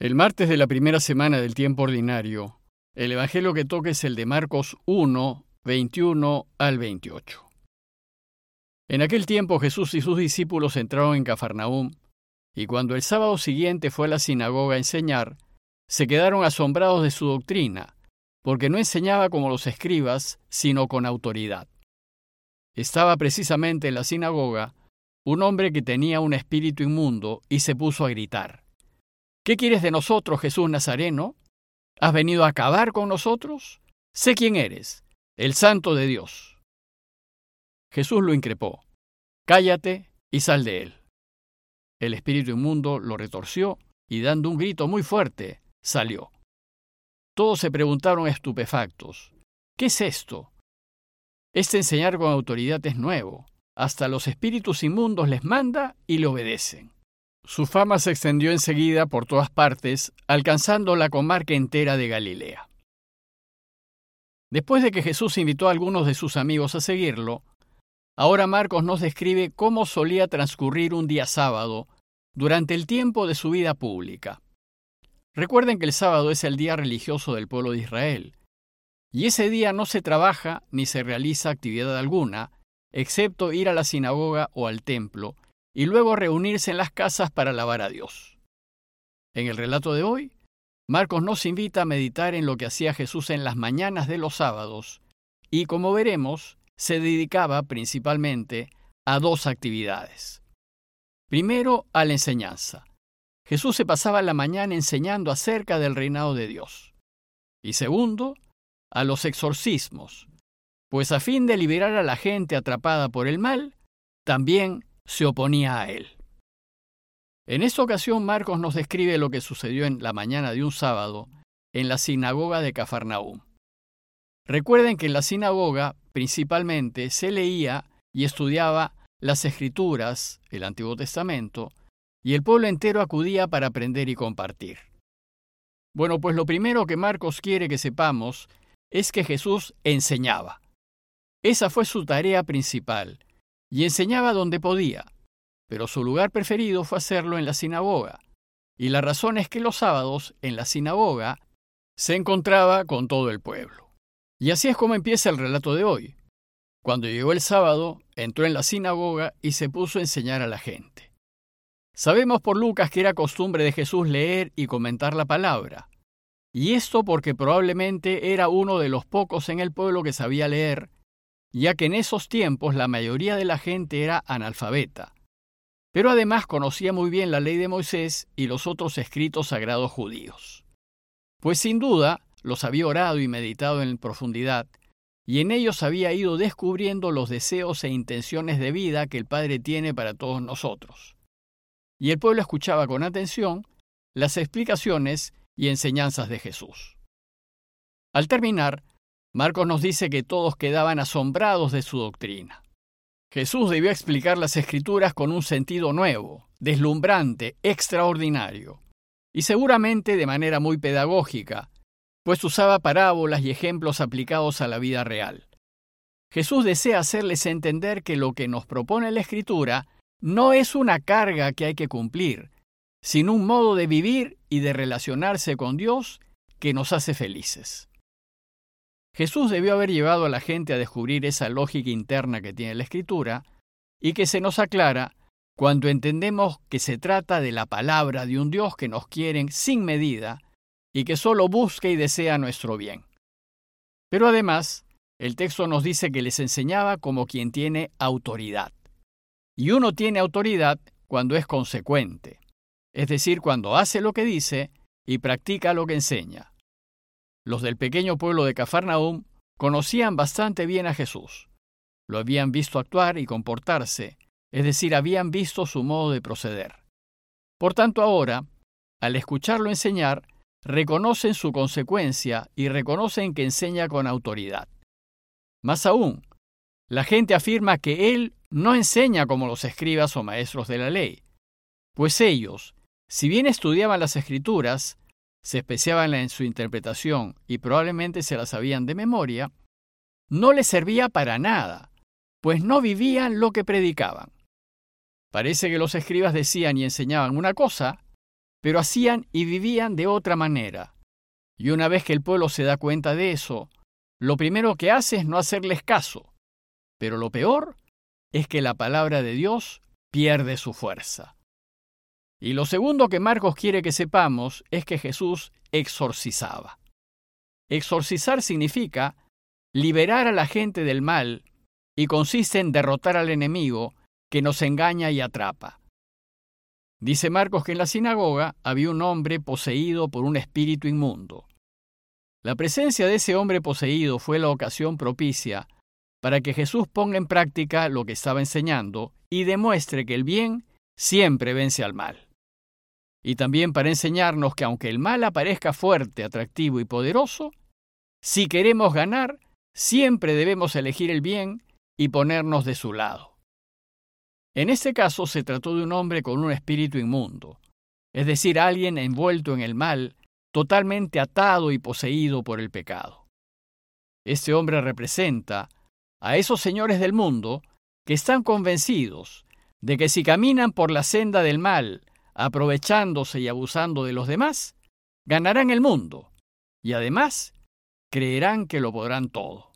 El martes de la primera semana del tiempo ordinario, el Evangelio que toca es el de Marcos 1, 21 al 28. En aquel tiempo Jesús y sus discípulos entraron en Cafarnaúm, y cuando el sábado siguiente fue a la sinagoga a enseñar, se quedaron asombrados de su doctrina, porque no enseñaba como los escribas, sino con autoridad. Estaba precisamente en la sinagoga un hombre que tenía un espíritu inmundo y se puso a gritar. ¿Qué quieres de nosotros, Jesús Nazareno? ¿Has venido a acabar con nosotros? Sé quién eres, el santo de Dios. Jesús lo increpó. Cállate y sal de él. El espíritu inmundo lo retorció y dando un grito muy fuerte, salió. Todos se preguntaron estupefactos, ¿qué es esto? Este enseñar con autoridad es nuevo. Hasta los espíritus inmundos les manda y le obedecen. Su fama se extendió enseguida por todas partes, alcanzando la comarca entera de Galilea. Después de que Jesús invitó a algunos de sus amigos a seguirlo, ahora Marcos nos describe cómo solía transcurrir un día sábado durante el tiempo de su vida pública. Recuerden que el sábado es el día religioso del pueblo de Israel, y ese día no se trabaja ni se realiza actividad alguna, excepto ir a la sinagoga o al templo, y luego reunirse en las casas para alabar a Dios. En el relato de hoy, Marcos nos invita a meditar en lo que hacía Jesús en las mañanas de los sábados, y como veremos, se dedicaba principalmente a dos actividades. Primero, a la enseñanza. Jesús se pasaba la mañana enseñando acerca del reinado de Dios. Y segundo, a los exorcismos, pues a fin de liberar a la gente atrapada por el mal, también se oponía a él. En esta ocasión Marcos nos describe lo que sucedió en la mañana de un sábado en la sinagoga de Cafarnaúm. Recuerden que en la sinagoga principalmente se leía y estudiaba las escrituras, el Antiguo Testamento, y el pueblo entero acudía para aprender y compartir. Bueno, pues lo primero que Marcos quiere que sepamos es que Jesús enseñaba. Esa fue su tarea principal, y enseñaba donde podía, pero su lugar preferido fue hacerlo en la sinagoga, y la razón es que los sábados, en la sinagoga, se encontraba con todo el pueblo. Y así es como empieza el relato de hoy. Cuando llegó el sábado, entró en la sinagoga y se puso a enseñar a la gente. Sabemos por Lucas que era costumbre de Jesús leer y comentar la palabra, y esto porque probablemente era uno de los pocos en el pueblo que sabía leer ya que en esos tiempos la mayoría de la gente era analfabeta, pero además conocía muy bien la ley de Moisés y los otros escritos sagrados judíos. Pues sin duda los había orado y meditado en profundidad, y en ellos había ido descubriendo los deseos e intenciones de vida que el Padre tiene para todos nosotros. Y el pueblo escuchaba con atención las explicaciones y enseñanzas de Jesús. Al terminar, Marcos nos dice que todos quedaban asombrados de su doctrina. Jesús debió explicar las escrituras con un sentido nuevo, deslumbrante, extraordinario, y seguramente de manera muy pedagógica, pues usaba parábolas y ejemplos aplicados a la vida real. Jesús desea hacerles entender que lo que nos propone la escritura no es una carga que hay que cumplir, sino un modo de vivir y de relacionarse con Dios que nos hace felices. Jesús debió haber llevado a la gente a descubrir esa lógica interna que tiene la escritura y que se nos aclara cuando entendemos que se trata de la palabra de un Dios que nos quiere sin medida y que solo busca y desea nuestro bien. Pero además, el texto nos dice que les enseñaba como quien tiene autoridad. Y uno tiene autoridad cuando es consecuente, es decir, cuando hace lo que dice y practica lo que enseña. Los del pequeño pueblo de Cafarnaúm conocían bastante bien a Jesús. Lo habían visto actuar y comportarse, es decir, habían visto su modo de proceder. Por tanto, ahora, al escucharlo enseñar, reconocen su consecuencia y reconocen que enseña con autoridad. Más aún, la gente afirma que él no enseña como los escribas o maestros de la ley, pues ellos, si bien estudiaban las escrituras, se especiaban en su interpretación y probablemente se la sabían de memoria, no les servía para nada, pues no vivían lo que predicaban. Parece que los escribas decían y enseñaban una cosa, pero hacían y vivían de otra manera. Y una vez que el pueblo se da cuenta de eso, lo primero que hace es no hacerles caso. Pero lo peor es que la palabra de Dios pierde su fuerza. Y lo segundo que Marcos quiere que sepamos es que Jesús exorcizaba. Exorcizar significa liberar a la gente del mal y consiste en derrotar al enemigo que nos engaña y atrapa. Dice Marcos que en la sinagoga había un hombre poseído por un espíritu inmundo. La presencia de ese hombre poseído fue la ocasión propicia para que Jesús ponga en práctica lo que estaba enseñando y demuestre que el bien siempre vence al mal. Y también para enseñarnos que aunque el mal aparezca fuerte, atractivo y poderoso, si queremos ganar, siempre debemos elegir el bien y ponernos de su lado. En este caso se trató de un hombre con un espíritu inmundo, es decir, alguien envuelto en el mal, totalmente atado y poseído por el pecado. Este hombre representa a esos señores del mundo que están convencidos de que si caminan por la senda del mal, aprovechándose y abusando de los demás, ganarán el mundo y además creerán que lo podrán todo.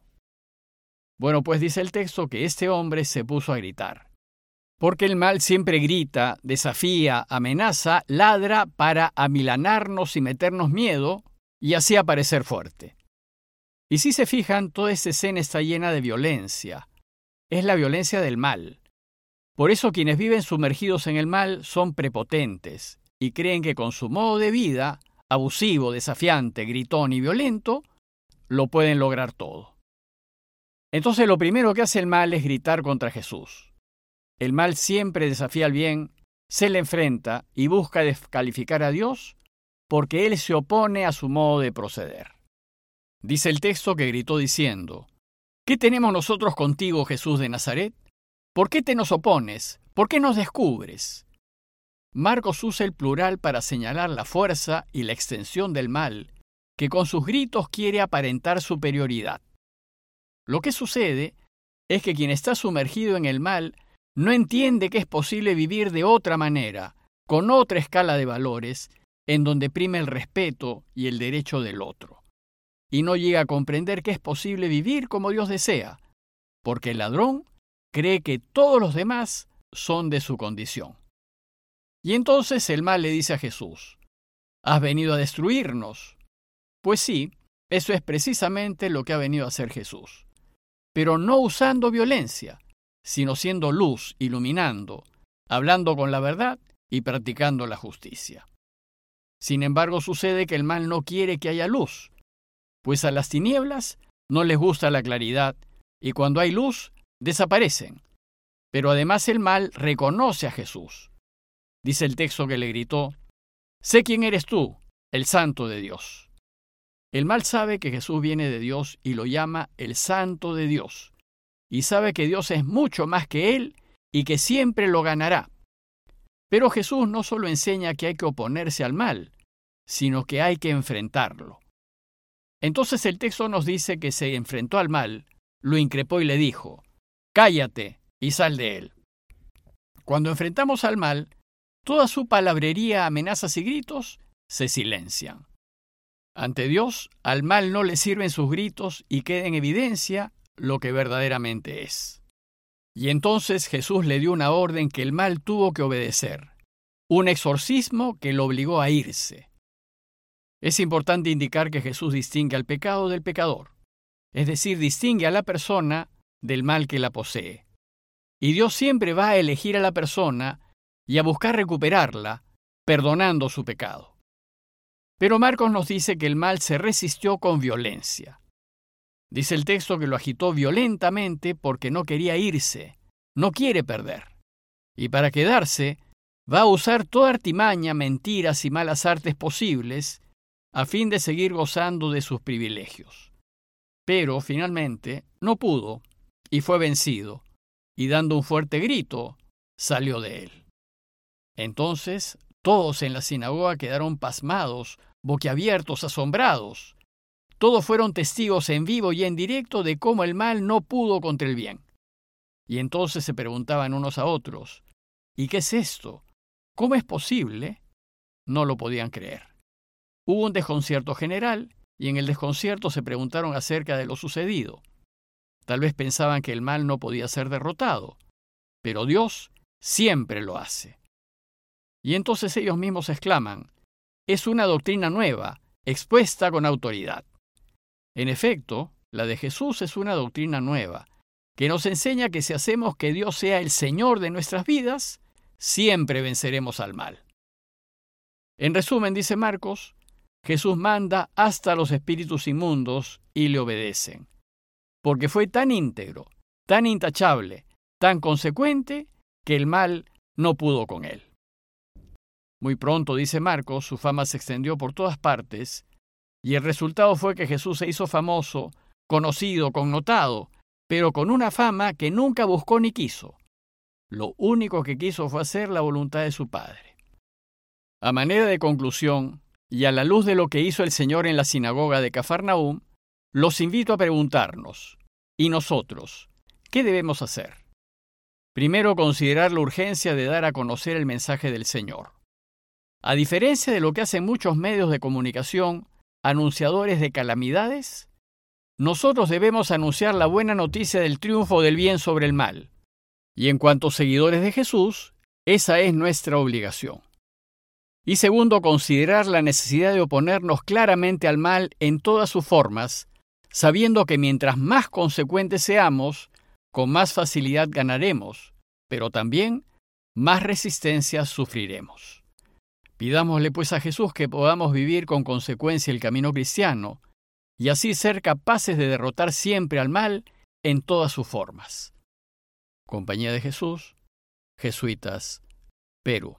Bueno, pues dice el texto que este hombre se puso a gritar. Porque el mal siempre grita, desafía, amenaza, ladra para amilanarnos y meternos miedo y así aparecer fuerte. Y si se fijan, toda esta escena está llena de violencia. Es la violencia del mal. Por eso quienes viven sumergidos en el mal son prepotentes y creen que con su modo de vida, abusivo, desafiante, gritón y violento, lo pueden lograr todo. Entonces lo primero que hace el mal es gritar contra Jesús. El mal siempre desafía al bien, se le enfrenta y busca descalificar a Dios porque Él se opone a su modo de proceder. Dice el texto que gritó diciendo, ¿Qué tenemos nosotros contigo, Jesús de Nazaret? ¿Por qué te nos opones? ¿Por qué nos descubres? Marcos usa el plural para señalar la fuerza y la extensión del mal, que con sus gritos quiere aparentar superioridad. Lo que sucede es que quien está sumergido en el mal no entiende que es posible vivir de otra manera, con otra escala de valores, en donde prime el respeto y el derecho del otro. Y no llega a comprender que es posible vivir como Dios desea, porque el ladrón cree que todos los demás son de su condición. Y entonces el mal le dice a Jesús, ¿has venido a destruirnos? Pues sí, eso es precisamente lo que ha venido a hacer Jesús, pero no usando violencia, sino siendo luz, iluminando, hablando con la verdad y practicando la justicia. Sin embargo, sucede que el mal no quiere que haya luz, pues a las tinieblas no les gusta la claridad, y cuando hay luz, desaparecen. Pero además el mal reconoce a Jesús. Dice el texto que le gritó, Sé quién eres tú, el santo de Dios. El mal sabe que Jesús viene de Dios y lo llama el santo de Dios, y sabe que Dios es mucho más que él y que siempre lo ganará. Pero Jesús no solo enseña que hay que oponerse al mal, sino que hay que enfrentarlo. Entonces el texto nos dice que se enfrentó al mal, lo increpó y le dijo, Cállate y sal de él. Cuando enfrentamos al mal, toda su palabrería, amenazas y gritos se silencian. Ante Dios, al mal no le sirven sus gritos y queda en evidencia lo que verdaderamente es. Y entonces Jesús le dio una orden que el mal tuvo que obedecer, un exorcismo que lo obligó a irse. Es importante indicar que Jesús distingue al pecado del pecador, es decir, distingue a la persona del mal que la posee. Y Dios siempre va a elegir a la persona y a buscar recuperarla, perdonando su pecado. Pero Marcos nos dice que el mal se resistió con violencia. Dice el texto que lo agitó violentamente porque no quería irse, no quiere perder. Y para quedarse, va a usar toda artimaña, mentiras y malas artes posibles a fin de seguir gozando de sus privilegios. Pero finalmente no pudo y fue vencido, y dando un fuerte grito, salió de él. Entonces todos en la sinagoga quedaron pasmados, boquiabiertos, asombrados. Todos fueron testigos en vivo y en directo de cómo el mal no pudo contra el bien. Y entonces se preguntaban unos a otros, ¿y qué es esto? ¿Cómo es posible? no lo podían creer. Hubo un desconcierto general y en el desconcierto se preguntaron acerca de lo sucedido. Tal vez pensaban que el mal no podía ser derrotado, pero Dios siempre lo hace. Y entonces ellos mismos exclaman, es una doctrina nueva, expuesta con autoridad. En efecto, la de Jesús es una doctrina nueva, que nos enseña que si hacemos que Dios sea el Señor de nuestras vidas, siempre venceremos al mal. En resumen, dice Marcos, Jesús manda hasta los espíritus inmundos y le obedecen, porque fue tan íntegro, tan intachable, tan consecuente, que el mal no pudo con él. Muy pronto, dice Marcos, su fama se extendió por todas partes, y el resultado fue que Jesús se hizo famoso, conocido, connotado, pero con una fama que nunca buscó ni quiso. Lo único que quiso fue hacer la voluntad de su Padre. A manera de conclusión, y a la luz de lo que hizo el Señor en la sinagoga de Cafarnaúm, los invito a preguntarnos, ¿y nosotros? ¿Qué debemos hacer? Primero, considerar la urgencia de dar a conocer el mensaje del Señor. A diferencia de lo que hacen muchos medios de comunicación, anunciadores de calamidades, nosotros debemos anunciar la buena noticia del triunfo del bien sobre el mal. Y en cuanto seguidores de Jesús, esa es nuestra obligación. Y segundo, considerar la necesidad de oponernos claramente al mal en todas sus formas, sabiendo que mientras más consecuentes seamos, con más facilidad ganaremos, pero también más resistencia sufriremos. Pidámosle pues a Jesús que podamos vivir con consecuencia el camino cristiano y así ser capaces de derrotar siempre al mal en todas sus formas. Compañía de Jesús, Jesuitas, Perú.